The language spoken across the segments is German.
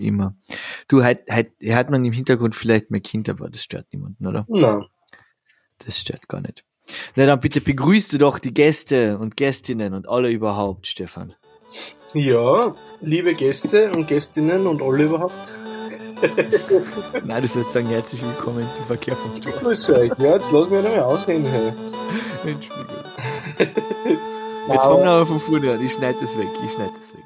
immer. Du, halt, halt, hört man im Hintergrund vielleicht mehr Kind, aber das stört niemanden, oder? Nein. Das stört gar nicht. Na dann bitte begrüßt du doch die Gäste und Gästinnen und alle überhaupt, Stefan. Ja, liebe Gäste und Gästinnen und alle überhaupt. Nein, du sollst sagen, herzlich willkommen zu Verkehr vom Tor. Grüß euch. Ja, jetzt lass mich noch mal ausreden. Hey. Entschuldigung. Jetzt fangen wir aber von vorne an. Ich schneide das weg. Ich schneide das weg.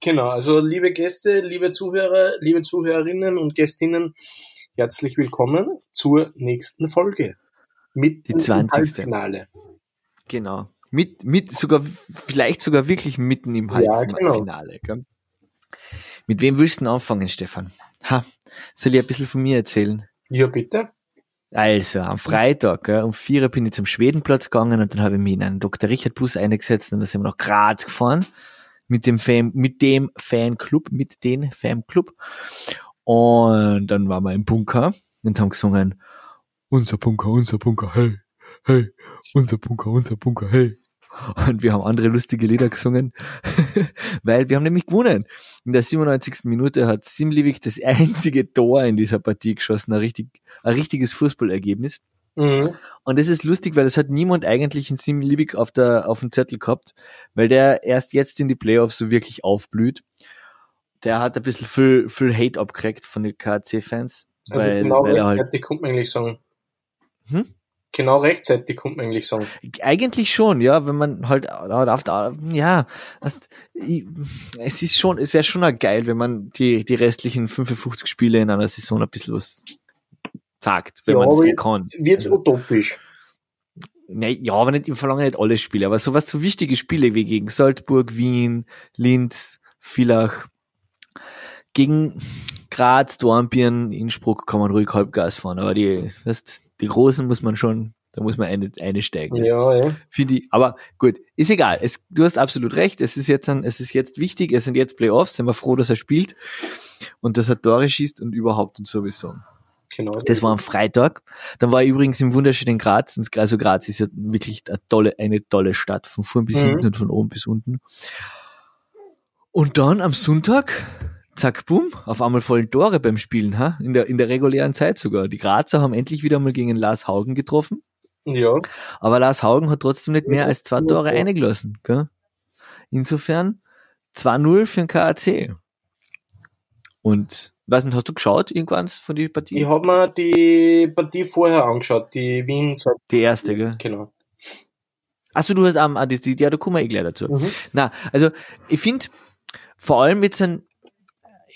Genau, also liebe Gäste, liebe Zuhörer, liebe Zuhörerinnen und Gästinnen, herzlich willkommen zur nächsten Folge. Mit Die 20. Halbfinale. Genau. Mit, mit sogar, vielleicht sogar wirklich mitten im Ja, Halbfinale. genau. gell? Mit wem willst du denn anfangen, Stefan? Ha, soll ich ein bisschen von mir erzählen? Ja, bitte. Also, am Freitag, gell, um vier bin ich zum Schwedenplatz gegangen und dann habe ich mich in einen Dr. Richard Bus eingesetzt und dann sind wir nach Graz gefahren mit dem Fan, mit dem Fanclub, mit den Fanclub. Und dann waren wir im Bunker und haben gesungen, unser Bunker, unser Bunker, hey, hey, unser Bunker, unser Bunker, hey. Und wir haben andere lustige Lieder gesungen, weil wir haben nämlich gewonnen. In der 97. Minute hat Simlivik das einzige Tor in dieser Partie geschossen, ein, richtig, ein richtiges Fußballergebnis. Mhm. Und das ist lustig, weil es hat niemand eigentlich in Sim Liebig auf der, auf dem Zettel gehabt, weil der erst jetzt in die Playoffs so wirklich aufblüht. Der hat ein bisschen viel, viel Hate abgekriegt von den KC-Fans, weil, genau weil er halt, rechtzeitig kommt man eigentlich sagen. Hm? Genau rechtzeitig kommt man eigentlich sagen. eigentlich schon, ja, wenn man halt auf der, ja, es ist schon, es wäre schon auch geil, wenn man die, die restlichen 55 Spiele in einer Saison ein bisschen was sagt, wenn Ja, man es kann. Wird's Also- utopisch. Ne, ja, aber nicht, ich verlange nicht alle Spiele, aber sowas so wichtige Spiele wie gegen Salzburg, Wien, Linz, Villach, gegen Graz, Dornbirn, Innsbruck kann man ruhig Halbgas fahren, aber die, weißt, die Großen muss man schon, da muss man eine, einsteigen. Das Ja, ja. Finde ich, aber gut, ist egal. Es, du hast absolut recht. Es ist jetzt ein, es ist jetzt wichtig. Es sind jetzt Playoffs. Sind wir froh, dass er spielt und dass er Tore schießt und überhaupt und sowieso. Genau. Das war am Freitag. Dann war ich übrigens im wunderschönen Graz. Also Graz ist ja wirklich eine tolle, eine tolle Stadt. Von vorn bis Mhm. hinten und von oben bis unten. Und dann am Sonntag, zack, bumm, auf einmal vollen Tore beim Spielen, ha? In der, in der regulären Zeit sogar. Die Grazer haben endlich wieder mal gegen Lars Haugen getroffen. Ja. Aber Lars Haugen hat trotzdem nicht mehr als zwei. Tore eingelassen. Gell? Insofern 2-0 für den KAC. Und, weiß nicht, hast du geschaut irgendwann von die Partie? Ich habe mir die Partie vorher angeschaut, die Wien Die erste, gell? Genau. Achso, du hast am, ah, die, die, ja, da kommen wir eh gleich dazu. Mhm. Na, also, ich finde, vor allem jetzt ein,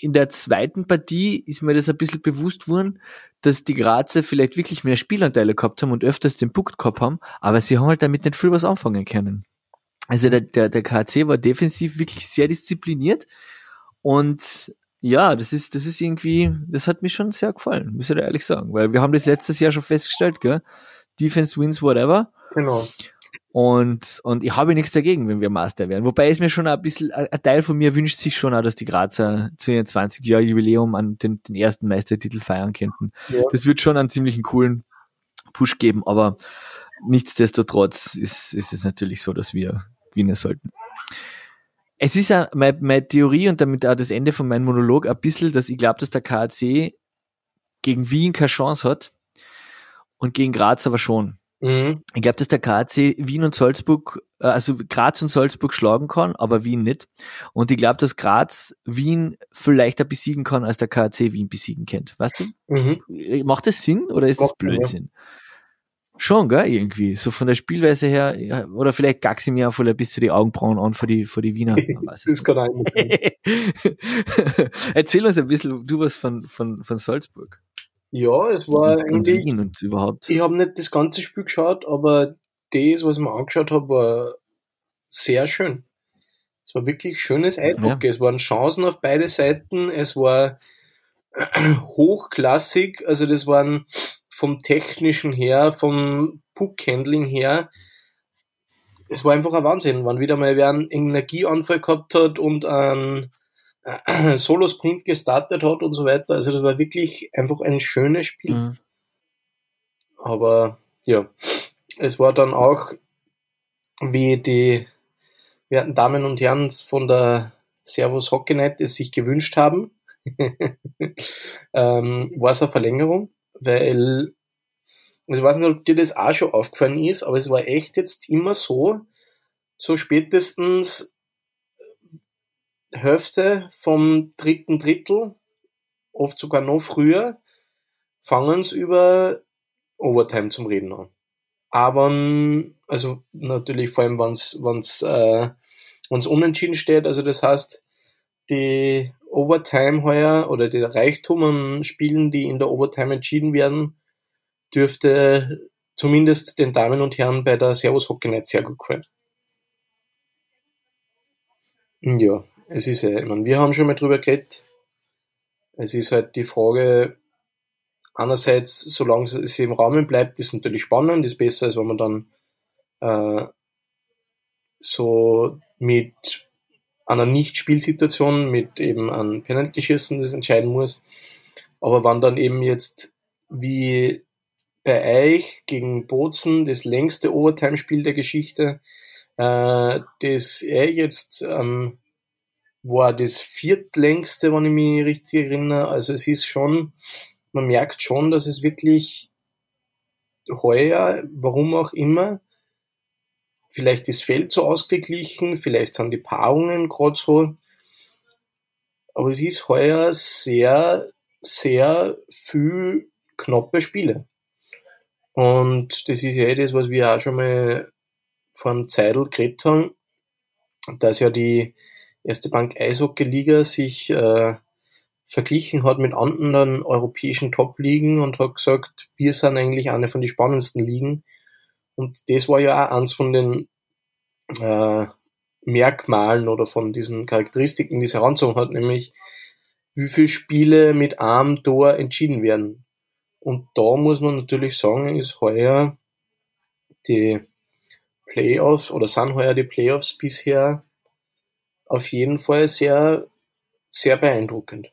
in der zweiten Partie ist mir das ein bisschen bewusst worden, dass die Grazer vielleicht wirklich mehr Spielanteile gehabt haben und öfters den Puck gehabt haben, aber sie haben halt damit nicht viel was anfangen können. Also der, der, der KC war defensiv wirklich sehr diszipliniert und ja, das ist, das ist irgendwie, das hat mir schon sehr gefallen, muss ich dir ehrlich sagen, weil wir haben das letztes Jahr schon festgestellt, gell? Defense wins whatever. Genau. Und, und ich habe nichts dagegen, wenn wir Master werden. Wobei es mir schon ein bisschen, ein Teil von mir wünscht sich schon auch, dass die Grazer zu ihrem 20 Jahr Jubiläum an den, den ersten Meistertitel feiern könnten. Ja. Das wird schon einen ziemlichen coolen Push geben, aber nichtsdestotrotz ist, ist es natürlich so, dass wir gewinnen sollten. Es ist ja meine, meine Theorie und damit auch das Ende von meinem Monolog ein bisschen, dass ich glaube, dass der KAC gegen Wien keine Chance hat und gegen Graz aber schon. Mhm. Ich glaube, dass der KAC Wien und Salzburg, äh, also Graz und Salzburg schlagen kann, aber Wien nicht. Und ich glaube, dass Graz Wien viel leichter besiegen kann, als der KAC Wien besiegen kennt. Weißt du? Mhm. Macht das Sinn oder ist das Macht ja. Blödsinn? Schon, gell, irgendwie. So von der Spielweise her, ja, oder vielleicht ich mir auch voll ein bisschen die Augenbrauen an für die, für die Wiener. Das kann auch. Erzähl uns ein bisschen, du was von, von, von Salzburg. Ja, es war und, eigentlich. Und überhaupt. Ich habe nicht das ganze Spiel geschaut, aber das, was ich mir angeschaut habe, war sehr schön. Es war wirklich schönes Eindruck. Es waren Chancen auf beide Seiten. Es war hochklassig. Also das waren vom technischen her, vom Puckhandling her. Es war einfach ein Wahnsinn, wann wieder mal wer einen Energieanfall gehabt hat und einen Solo-Sprint gestartet hat und so weiter. Also das war wirklich einfach ein schönes Spiel. Mhm. Aber ja, es war dann auch, wie die werten Damen und Herren von der Servus Hockey Night es sich gewünscht haben. ähm, war es eine Verlängerung, weil ich weiß nicht, ob dir das auch schon aufgefallen ist, aber es war echt jetzt immer so, so spätestens Hälfte vom dritten Drittel, oft sogar noch früher, fangen sie über Overtime zum Reden an. Aber, also natürlich vor allem, wenn es äh, unentschieden steht, also das heißt, die Overtime heuer oder der Reichtum an Spielen, die in der Overtime entschieden werden, dürfte zumindest den Damen und Herren bei der Servus Hockey Night sehr gut gefallen. Ja, es ist ja, ich meine, wir haben schon mal drüber geredet. Es ist halt die Frage, einerseits, solange es im Rahmen bleibt, ist natürlich spannend, ist besser, als wenn man dann äh, so mit einer Nicht-Spielsituation, mit eben einem Penalty-Schießen das entscheiden muss. Aber wenn dann eben jetzt wie bei euch gegen Bozen das längste Overtime-Spiel der Geschichte, äh, das er jetzt ähm, war das viertlängste, wenn ich mich richtig erinnere. Also es ist schon, man merkt schon, dass es wirklich heuer, warum auch immer, vielleicht das Feld so ausgeglichen, vielleicht sind die Paarungen gerade so, aber es ist heuer sehr, sehr viel knappe Spiele. Und das ist ja eh das, was wir auch schon mal vor einem Zeitl geredet haben, dass ja die Erste Bank Eishockey-Liga sich äh, verglichen hat mit anderen europäischen Top-Ligen und hat gesagt, wir sind eigentlich eine von den spannendsten Ligen. Und das war ja auch eins von den äh, Merkmalen oder von diesen Charakteristiken, die es heranzogen hat, nämlich wie viele Spiele mit einem Tor entschieden werden. Und da muss man natürlich sagen, ist heuer die Playoffs oder sind heuer die Playoffs bisher auf jeden Fall sehr, sehr beeindruckend.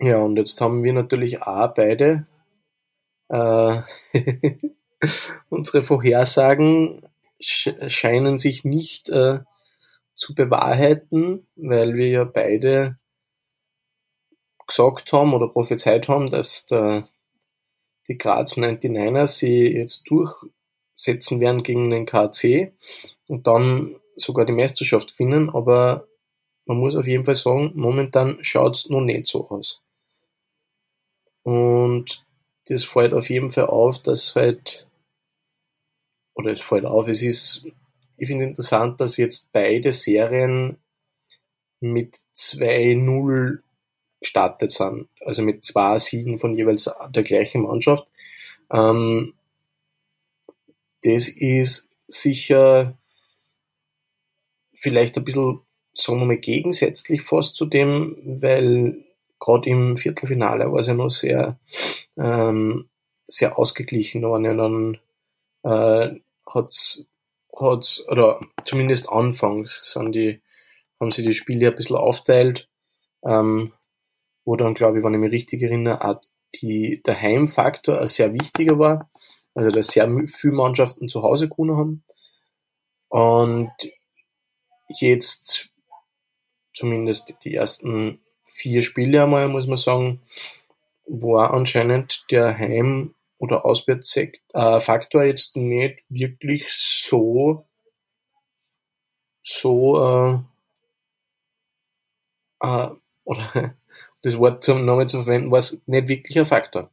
Ja, und jetzt haben wir natürlich auch beide äh, unsere Vorhersagen scheinen sich nicht äh, zu bewahrheiten, weil wir ja beide gesagt haben oder prophezeit haben, dass der, die Graz 99ers sie jetzt durchsetzen werden gegen den KC und dann sogar die Meisterschaft gewinnen, aber man muss auf jeden Fall sagen, momentan schaut es noch nicht so aus. Und das fällt auf jeden Fall auf, dass halt, oder es fällt auf, es ist, ich finde interessant, dass jetzt beide Serien mit 2-0 gestartet sind, also mit zwei Siegen von jeweils der gleichen Mannschaft. Ähm, das ist sicher vielleicht ein bisschen, sagen wir mal, gegensätzlich fast zu dem, weil gerade im Viertelfinale war es ja noch sehr, ähm, sehr ausgeglichen waren ja dann äh, hat's, hat's, oder zumindest anfangs sind die, haben sie die Spiele ein bisschen aufteilt, ähm, wo dann, glaube ich, wenn ich mich richtig erinnere, auch die, der Heimfaktor ein sehr wichtiger war, also dass sehr viele Mannschaften zu Hause gewonnen haben. Und jetzt zumindest die ersten vier Spiele einmal, muss man sagen, war anscheinend der Heim- oder Auswärtsfaktor äh, jetzt nicht wirklich so, so, äh, äh, oder das Wort zum Namen zu verwenden, war es nicht wirklich ein Faktor.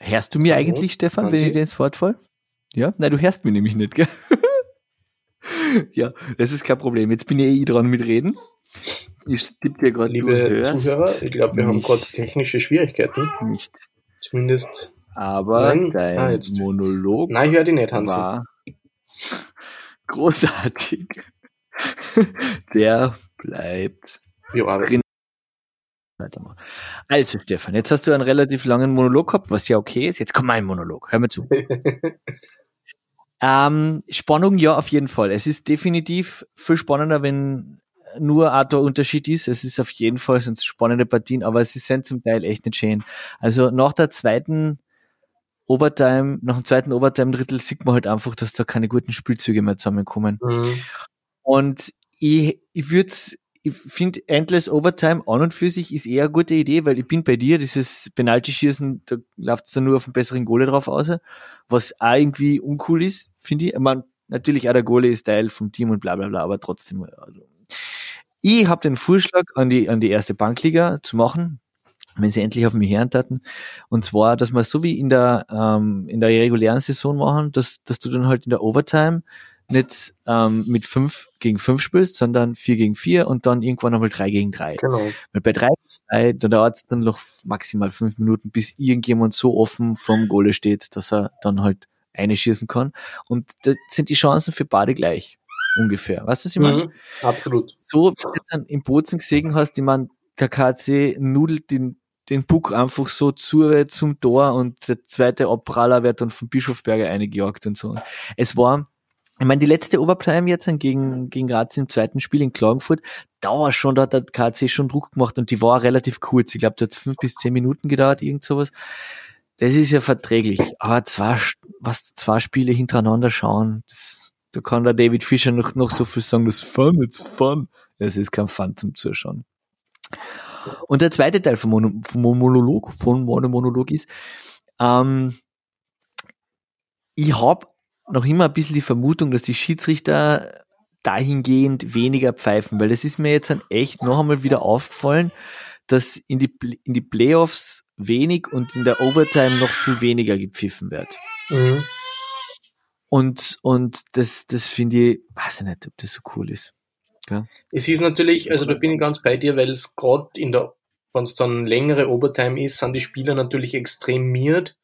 Hörst du mir eigentlich, Stefan, wenn ich dir ins Wort fall? Ja? Nein, du hörst mich nämlich nicht, gell? ja, das ist kein Problem. Jetzt bin ich eh dran mit Reden. Ich tippe dir gerade, Liebe Zuhörer, ich glaube, wir haben gerade technische Schwierigkeiten. Nicht. Zumindest. Aber Nein. dein ah, jetzt. Monolog Nein, ich höre die nicht, Hansi. war großartig. Der bleibt ja, drin. Also, Stefan, jetzt hast du einen relativ langen Monolog gehabt, was ja okay ist. Jetzt kommt mein Monolog. Hör mir zu. Ähm, Spannung, ja, auf jeden Fall. Es ist definitiv viel spannender, wenn nur ein Unterschied ist. Es ist auf jeden Fall sind spannende Partien, aber sie sind zum Teil echt nicht schön. Also nach der zweiten Overtime, nach dem zweiten Overtime-Drittel sieht man halt einfach, dass da keine guten Spielzüge mehr zusammenkommen. Mhm. Und ich, ich würde ich finde Endless Overtime an und für sich ist eher eine gute Idee, weil ich bin bei dir, dieses Penalty-Schießen, da läuft es dann nur auf einen besseren Goalie drauf aus, was auch irgendwie uncool ist, finde ich. Man, natürlich auch der Goalie ist Teil vom Team und bla bla bla, aber trotzdem. Also. Ich habe den Vorschlag an die, an die erste Bankliga zu machen, wenn sie endlich auf mich hören taten. Und zwar, dass wir so wie in der, ähm, in der regulären Saison machen, dass, dass du dann halt in der Overtime nicht ähm, mit fünf gegen fünf spielst, sondern vier gegen vier und dann irgendwann einmal drei gegen drei. Genau. Weil bei drei, drei da dauert es dann noch maximal fünf Minuten, bis irgendjemand so offen vom Goal steht, dass er dann halt eine schießen kann. Und da sind die Chancen für beide gleich. Ungefähr. Weißt du, was ich meine? Mhm, absolut. So, wie du jetzt dann im Bozen gesehen hast, ich meine, der KC nudelt den, den Puck einfach so zu, zum Tor und der zweite Abpraller wird dann von Bischofberger eingejagt und so. Es war, ich meine, die letzte Overtime jetzt gegen, gegen Graz im zweiten Spiel in Klagenfurt, da war schon, da hat der KC schon Druck gemacht und die war relativ kurz. Ich glaube, da hat fünf bis zehn Minuten gedauert, irgend sowas. Das ist ja verträglich. Aber zwei, was, zwei Spiele hintereinander schauen, das, da kann der David Fischer noch, noch so viel sagen, das ist Fun, it's fun. Es ist kein Fun zum Zuschauen. Und der zweite Teil vom, Mono, vom Monolog, von meinem Monolog ist, ähm, ich habe noch immer ein bisschen die Vermutung, dass die Schiedsrichter dahingehend weniger pfeifen, weil das ist mir jetzt dann echt noch einmal wieder aufgefallen, dass in die, in die Playoffs wenig und in der Overtime noch viel weniger gepfiffen wird. Mhm. Und, und das, das finde ich, weiß ich nicht, ob das so cool ist. Ja. Es ist natürlich, also da bin ich ganz bei dir, weil es gerade in der, wenn es dann längere Overtime ist, sind die Spieler natürlich extremiert.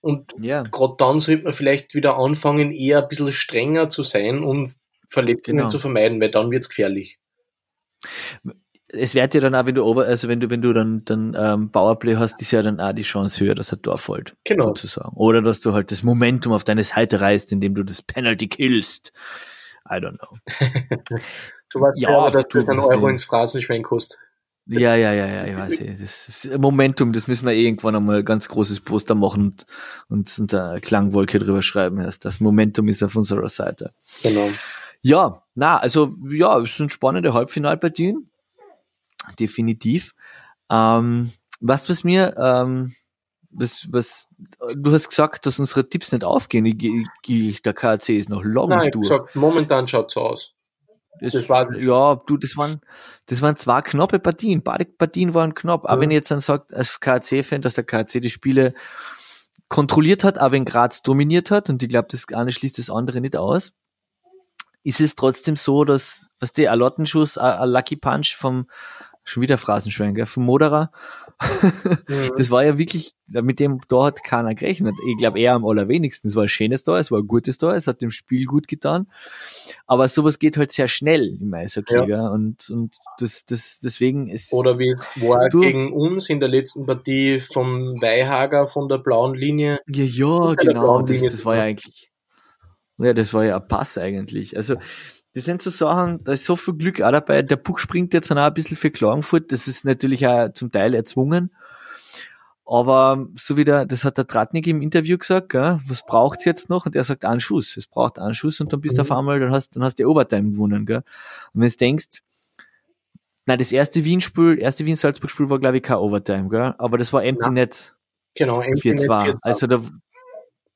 Und Ja, gerade dann sollte man vielleicht wieder anfangen, eher ein bisschen strenger zu sein, um Verletzungen Genau. zu vermeiden, weil dann wird's gefährlich. es wird ja dann auch, wenn du over, also wenn du, wenn du dann, dann ähm, Powerplay hast, ist ja dann auch die Chance höher, dass ein Tor fällt. Genau. Sozusagen. Oder dass du halt das Momentum auf deine Seite reißt, indem du das Penalty killst. I don't know. Du weißt Ja, aber, dass du das ein Euro ins Phrasenschwein kostet. Ja, ja, ja, ja, ich weiß. eh. Das ist Momentum, das müssen wir irgendwann einmal ein ganz großes Poster machen und, und, eine Klangwolke drüber schreiben. Das Momentum ist auf unserer Seite. Genau. Ja, na, also ja, es sind spannende Halbfinalpartien. Definitiv. Ähm, was, was mir, ähm, was, was, du hast gesagt, dass unsere Tipps nicht aufgehen. Ich, ich, ich, der KAC ist noch lange Nein, ich durch. gesagt, momentan schaut's so aus. Das, Das war- ja, du, das waren, das waren zwei knappe Partien. Beide Partien waren knapp. Aber Mhm. wenn ihr jetzt dann sagt, als KAC-Fan, dass der KAC die Spiele kontrolliert hat, aber in Graz dominiert hat, und ich glaube, das eine schließt das andere nicht aus, ist es trotzdem so, dass, was der Alottenschuss, ein ein Lucky Punch vom, schon wieder Phrasenschwein, vom Moderer, Mhm. das war ja wirklich, mit dem da hat keiner gerechnet. Ich glaube eher am allerwenigsten. Es war ein schönes Tor, es war ein gutes Tor, es hat dem Spiel gut getan. Aber sowas geht halt sehr schnell im Eishockey, Ja. gell? Und, und das, das, deswegen ist, Oder wie war Du- gegen uns in der letzten Partie vom Weihager von der blauen Linie. ja, ja, genau, das, das war ja eigentlich, ja, das war ja ein Pass eigentlich. Also, das sind so Sachen, da ist so viel Glück auch dabei. Der Puck springt jetzt auch ein bisschen für Klagenfurt. Das ist natürlich auch zum Teil erzwungen. Aber so wie der, das hat der Tratnik im Interview gesagt, gell, was braucht's jetzt noch? Und er sagt einen Schuss. Es braucht einen Schuss und dann bist du Mhm. auf einmal, dann hast, dann hast du die Overtime gewonnen, gell. Und wenn du denkst, nein, das erste Wien-Spiel, erste Wien-Salzburg-Spiel war, glaube ich, kein Overtime, gell. Aber das war Empty Ja. Net Genau, 4-2. Also da,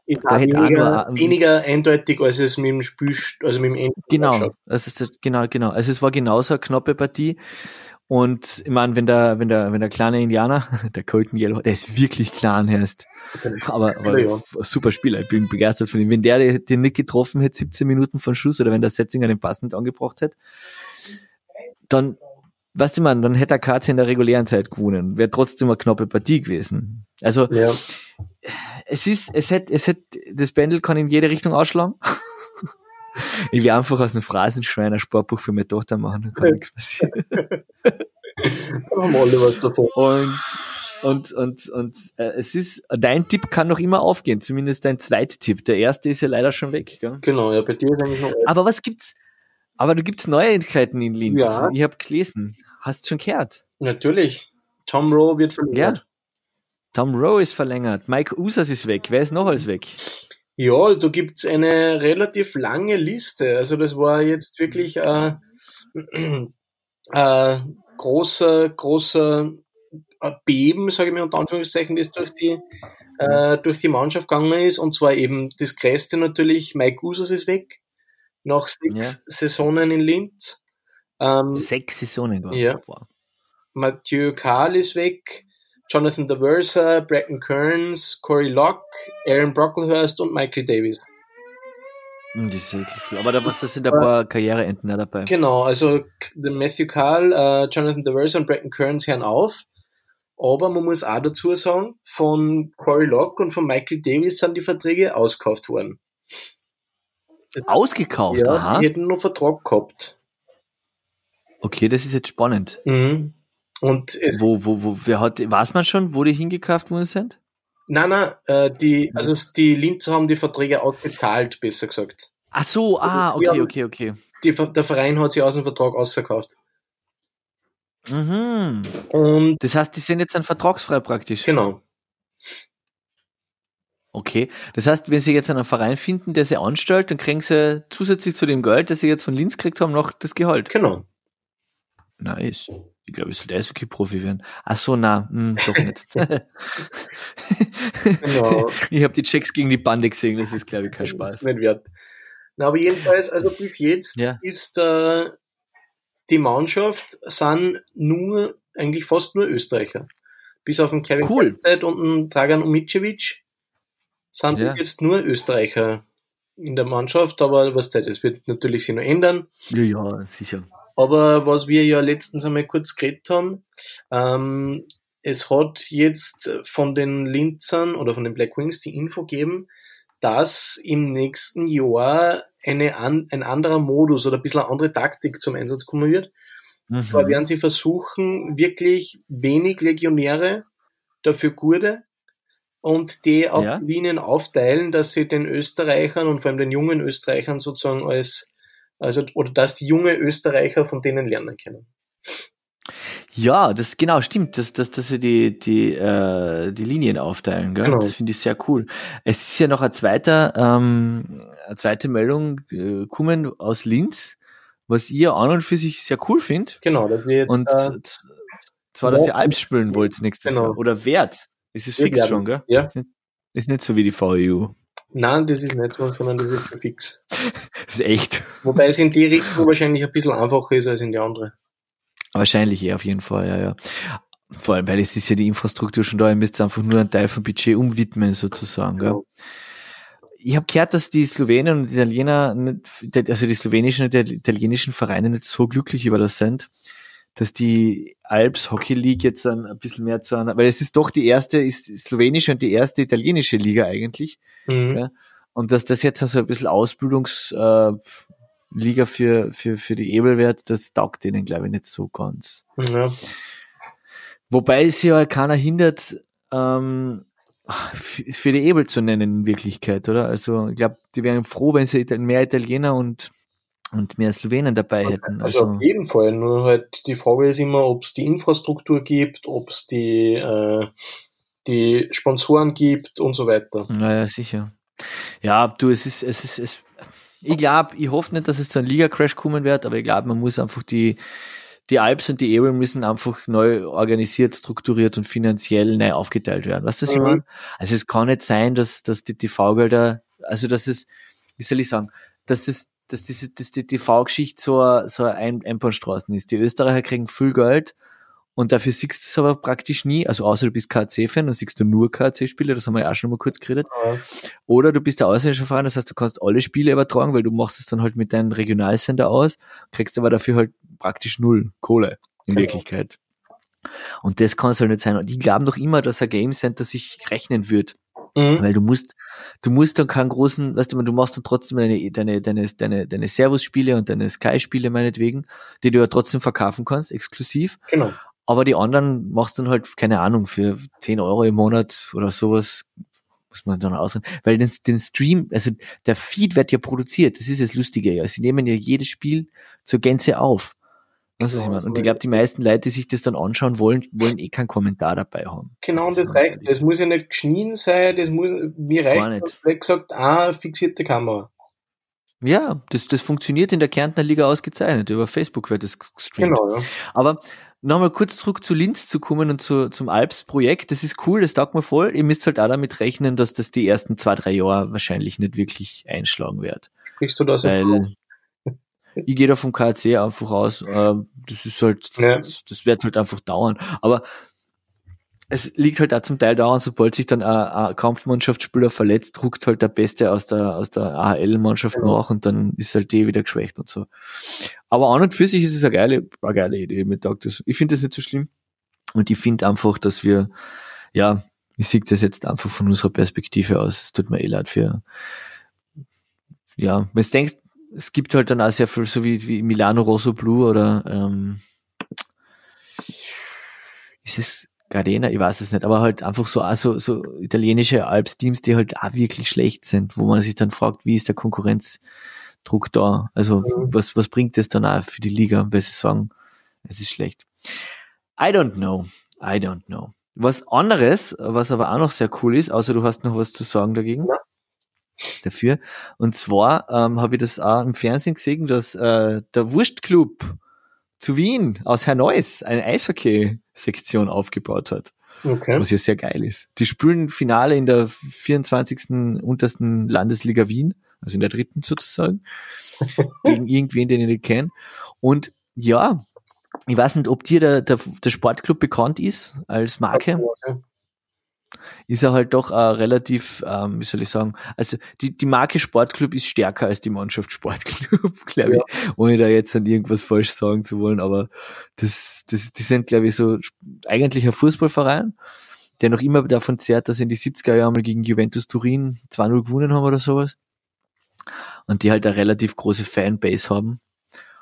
ist da hätte weniger, nur- weniger eindeutig, als es mit dem Spiel, also mit dem Ende Genau, also genau, genau. Also es war genauso eine knappe Partie. Und ich meine, wenn der, wenn der, wenn der kleine Indianer, der Colton Yellow, der ist wirklich klein erst. Aber, aber Ja, super Spieler, ich bin begeistert von ihm. Wenn der den- nicht getroffen hätte, 17 Minuten von Schuss, oder wenn der Setzinger den Pass nicht angebracht hätte, dann, weißt du man, dann hätte der KC in der regulären Zeit gewonnen. Wäre trotzdem eine knappe Partie gewesen. Also Ja, es ist, es hätte, es hätte, das Pendel kann in jede Richtung ausschlagen. Ich will einfach aus dem Phrasenschwein ein Sportbuch für meine Tochter machen, dann kann nichts passieren. Und, und, und, und äh, es ist, dein Tipp kann noch immer aufgehen, zumindest dein Zweittipp. Der erste ist ja leider schon weg. Gell? Genau, ja, bei dir ist eigentlich noch Aber was gibt's? Aber du gibt's Neuigkeiten in Linz. Ja. Ich habe gelesen. Hast schon gehört? Natürlich. Tom Rowe wird verliert. Tom Rowe ist verlängert. Mike Usas ist weg. Wer ist noch alles weg? Ja, da gibt's eine relativ lange Liste. Also das war jetzt wirklich äh, äh, großer, großer äh, Beben, sage ich mal unter Anführungszeichen, das durch die äh, durch die Mannschaft gegangen ist. Und zwar eben das Größte natürlich, Mike Users ist weg. Nach sechs Ja. Saisonen in Linz. Ähm, Sechs Saisonen. Ja. Wow. Mathieu Kahl ist weg. Jonathan Daversa, Bracken Kearns, Corey Locke, Aaron Brocklehurst und Michael Davis. Das ist wirklich viel. Aber da, was, da sind ein paar Karriereenden auch dabei. Genau, also Matthew Kahl, äh, Jonathan Daversa und Bracken Kearns hören auf. Aber man muss auch dazu sagen, von Corey Locke und von Michael Davis sind die Verträge ausgekauft worden. Ausgekauft, Ja, aha. die hätten noch Vertrag gehabt. Okay, das ist jetzt spannend. Mhm. Und es, Wo, wo, wo, wer hat, weiß man schon, wo die hingekauft worden sind? nein, nein, äh, die, also die Linzer haben die Verträge ausbezahlt, besser gesagt. Ach so, ah, Wir okay, okay, okay. Die, der Verein hat sie aus dem Vertrag ausgekauft. Mhm. Und Das heißt, die sind jetzt dann vertragsfrei praktisch. genau, Okay. Das heißt, wenn sie jetzt einen Verein finden, der sie anstellt, dann kriegen sie zusätzlich zu dem Geld, das sie jetzt von Linz gekriegt haben, noch das Gehalt. genau. Nice. Ich glaube, ich soll der Eishockey-Profi werden. Ach so, na, hm, doch nicht. Genau. Ich habe die Checks gegen die Bande gesehen, das ist, glaube ich, kein Das Spaß. ist nicht wert. Na, aber jedenfalls, also bis jetzt Ja. ist äh, die Mannschaft sind nur, eigentlich fast nur Österreicher. Bis auf den Kevin Cool. Und den Dragan Umicevic sind Ja. jetzt nur Österreicher in der Mannschaft, aber was das, das wird natürlich sich noch ändern. Ja, ja, sicher. Aber was wir ja letztens einmal kurz geredet haben, ähm, es hat jetzt von den Linzern oder von den Black Wings die Info gegeben, dass im nächsten Jahr eine an, ein anderer Modus oder ein bisschen eine andere Taktik zum Einsatz kommen wird. Da Mhm. werden sie versuchen, wirklich wenig Legionäre, dafür gute und die auf Ja. Linien aufteilen, dass sie den Österreichern und vor allem den jungen Österreichern sozusagen als, also, oder dass die junge Österreicher von denen lernen können. Ja, das genau stimmt, dass, dass, dass sie die, die, äh, die Linien aufteilen, gell? Genau. Das finde ich sehr cool. Es ist ja noch ein zweiter, ähm, eine zweite Meldung äh, kommen aus Linz, was ihr an und für sich sehr cool findet. Genau, dass wir jetzt, Und äh, zwar, dass ihr. Alps spielen wollt nächstes Genau. Jahr. Oder wert. Es ist fix schon, gell? Ja. Ist nicht, ist nicht so wie die VEU. Nein, das ist nicht so, sondern das ist schon fix. Das ist echt. Wobei es in die Richtung wahrscheinlich ein bisschen einfacher ist als in die andere. Wahrscheinlich eh, auf jeden Fall, ja, ja. Vor allem, weil es ist ja die Infrastruktur schon da, ihr müsst einfach nur einen Teil vom Budget umwidmen, sozusagen, gell? Ich habe gehört, dass die Slowenen und Italiener, nicht, also die slowenischen und die italienischen Vereine nicht so glücklich über das sind, dass die Alps Hockey League jetzt dann ein bisschen mehr zu einer, weil es ist doch die erste, ist slowenische und die erste italienische Liga eigentlich. Mhm. Ja. Und dass das jetzt so ein bisschen Ausbildungsliga äh, für, für, für die Ebel wird, das taugt denen, glaube ich, nicht so ganz. Ja. Wobei es ja keiner hindert, ähm, für die Ebel zu nennen in Wirklichkeit, oder? Also ich glaube, die wären froh, wenn sie mehr Italiener und, und mehr Slowenen dabei hätten. Also Also, auf jeden Fall. Nur halt die Frage ist immer, ob es die Infrastruktur gibt, ob es die, äh, die Sponsoren gibt und so weiter. naja, sicher. Ja, du, es ist, es ist, es, ich glaube, ich hoffe nicht, dass es zu einem Liga-Crash kommen wird, aber ich glaube, man muss einfach die, die Alps und die Ebel müssen einfach neu organisiert, strukturiert und finanziell neu aufgeteilt werden. Weißt du, was ich Mhm. meine? Also es kann nicht sein, dass, dass die TV-Gelder, also dass es, wie soll ich sagen, dass das, dass diese, dass die TV-Geschichte so, so ein Einbahnstraßen ist. Die Österreicher kriegen viel Geld und dafür siehst du es aber praktisch nie, also außer du bist KC-Fan, dann siehst du nur KC-Spiele, das haben wir ja auch schon mal kurz geredet. Ja. Oder du bist der ausländische Verein, das heißt, du kannst alle Spiele übertragen, weil du machst es dann halt mit deinem Regionalsender aus, kriegst aber dafür halt praktisch null Kohle in Genau. Wirklichkeit. Und das kann es halt nicht sein. Und die glauben doch immer, dass ein Game Center sich rechnen wird. Mhm. Weil du musst, du musst dann keinen großen, weißt du, du machst dann trotzdem deine, deine, deine, deine, deine Servus-Spiele und deine Sky-Spiele meinetwegen, die du ja trotzdem verkaufen kannst, exklusiv. Genau. Aber die anderen machst dann halt, keine Ahnung, für 10 Euro im Monat oder sowas, muss man dann ausrechnen. Weil den, den Stream, also der Feed wird ja produziert, das ist das Lustige ja. Sie nehmen ja jedes Spiel zur Gänze auf. Das ist ich meine. Und ich glaube, die meisten Leute, die sich das dann anschauen wollen, wollen eh keinen Kommentar dabei haben. Genau, und das reicht. Das muss ja nicht geschnien sein, das muss, mir reicht, wie gesagt, eine fixierte Kamera. Ja, das, das funktioniert in der Kärntner Liga ausgezeichnet. Über Facebook wird das gestreamt. Genau, ja. Aber nochmal kurz zurück zu Linz zu kommen und zu, zum Alps-Projekt. Das ist cool, das taugt mir voll. Ihr müsst halt auch damit rechnen, dass das die ersten zwei, drei Jahre wahrscheinlich nicht wirklich einschlagen wird. Sprichst du das auf? Weil ich gehe da vom KC einfach aus. Äh, das ist halt, das, Ja. das, wird halt einfach dauern. Aber es liegt halt auch zum Teil daran, sobald sich dann ein, Kampfmannschaftsspieler verletzt, druckt halt der Beste aus der, aus der AHL-Mannschaft Genau. nach und dann ist halt die wieder geschwächt und so. Aber an und für sich ist es eine geile, eine geile Idee. Taugt das. Ich finde das nicht so schlimm. Und ich finde einfach, dass wir, ja, ich sehe das jetzt einfach von unserer Perspektive aus. Es tut mir eh leid für, ja, wenn du denkst, es gibt halt dann auch sehr viel, so wie, wie Milano Rosso Blue oder ähm, ist es Gardena, ich weiß es nicht, aber halt einfach so, auch so, so italienische Alps-Teams, die halt auch wirklich schlecht sind, wo man sich dann fragt, wie ist der Konkurrenzdruck da? Also Mhm. was, was bringt das dann auch für die Liga, weil sie sagen, es ist schlecht. I don't know. I don't know. Was anderes, was aber auch noch sehr cool ist, außer du hast noch was zu sagen dagegen. Ja. Dafür. Und zwar ähm, habe ich das auch im Fernsehen gesehen, dass äh, der Wurstclub zu Wien aus Herneuss eine Eishockey-Sektion aufgebaut hat, Okay. was ja sehr geil ist. Die spielen Finale in der 24. untersten Landesliga Wien, also in der dritten sozusagen, gegen irgendwen, den ich nicht kenne. Und ja, ich weiß nicht, ob dir der, der, der Sportclub bekannt ist als Marke ist er halt doch äh, relativ, ähm, wie soll ich sagen, also die, die Marke Sportclub ist stärker als die Mannschaft Sportclub, glaube ich, ohne da jetzt an irgendwas falsch sagen zu wollen, aber das, das, die sind, glaube ich, so eigentlich ein Fußballverein, der noch immer davon zehrt, dass sie in die 70er Jahre mal gegen Juventus Turin 2-0 gewonnen haben oder sowas. Und die halt eine relativ große Fanbase haben.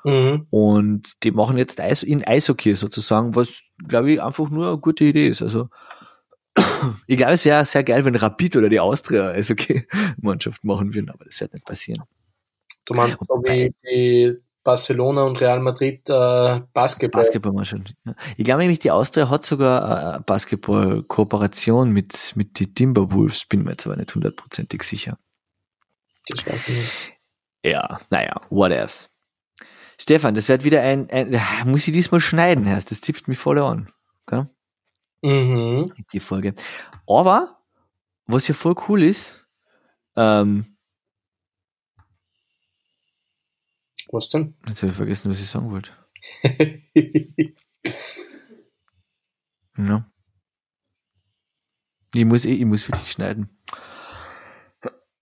Mhm. Und die machen jetzt Eis, in Eishockey sozusagen, was, glaube ich, einfach nur eine gute Idee ist. Also, ich glaube, es wäre sehr geil, wenn Rapid oder die Austria Eishockey-Mannschaft machen würden, aber das wird nicht passieren. Du meinst so wie die Barcelona und Real Madrid äh, Basketball. Basketballmannschaft. Ich glaube nämlich, die Austria hat sogar eine Basketball-Kooperation mit, mit die Timberwolves, bin mir jetzt aber nicht hundertprozentig sicher. Das weiß ich nicht. Ja, naja, what else. Stefan, das wird wieder ein, ein muss ich diesmal schneiden, Herr, das zipft mich voll an. Okay? Mhm. die Folge. Aber, was ja voll cool ist, ähm, Was denn? jetzt habe ich vergessen, was ich sagen wollte. Ja. Ich muss, ich muss wirklich schneiden.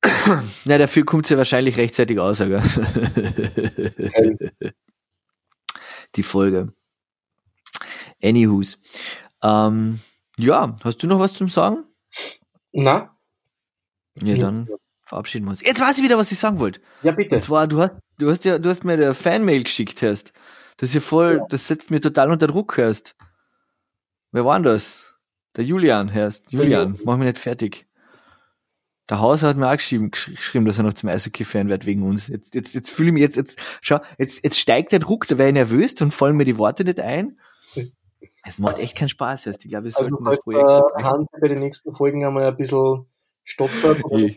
Na, dafür kommt sie ja wahrscheinlich rechtzeitig aus, gell? Die Folge. Anywho's. Ähm, ja, hast du noch was zum Sagen? Na? Ja, dann verabschieden wir uns. Jetzt weiß ich wieder, was ich sagen wollte. Ja, bitte. Und zwar, du hast, du hast ja, du hast mir eine Fanmail geschickt hast. Das ist ja voll, Ja. das setzt mir total unter Druck hast. Wer war denn das? Der Julian heißt. Julian, mach mich nicht fertig. Der Hauser hat mir auch geschrieben, gesch- geschrieben, dass er noch zum Eishockey-Fan wird wegen uns. Jetzt, jetzt, jetzt fühle ich mich jetzt, jetzt, schau, jetzt, jetzt steigt der Druck, da wäre ich nervös, dann fallen mir die Worte nicht ein. Es macht echt keinen Spaß, heißt. Ich glaube, wir Also, sollten falls das Projekt. der abbrechen. Hans bei den nächsten Folgen einmal ein bisschen stottert oder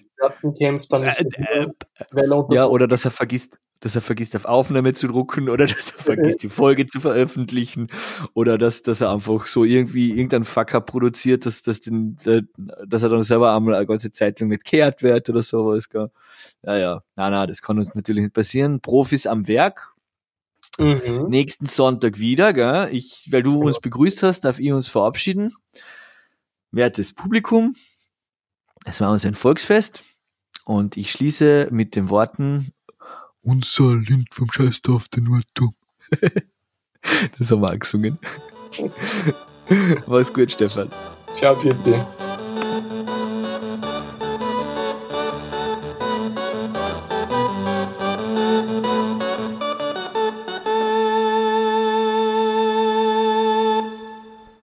kämpft, dann ist Äh, äh, er unter Ja, oder dass er vergisst, dass er vergisst, auf Aufnahme zu drucken oder dass er vergisst, die Folge zu veröffentlichen oder dass, dass er einfach so irgendwie irgendein Fucker produziert, dass, dass, den, äh, dass er dann selber einmal eine ganze Zeitung nicht kehrt wird oder sowas. Gell. Ja, ja. Na, na, das kann uns natürlich nicht passieren. Profis am Werk. Mhm. Nächsten Sonntag wieder, gell. Ich, weil du uns begrüßt hast, darf ich uns verabschieden. Wertes Publikum. Es war uns ein Volksfest. Und ich schließe mit den Worten, unser Lind vom Scheißdorf, der Nordturm. das haben wir auch gesungen. Mach's gut, Stefan. Ciao, bitte.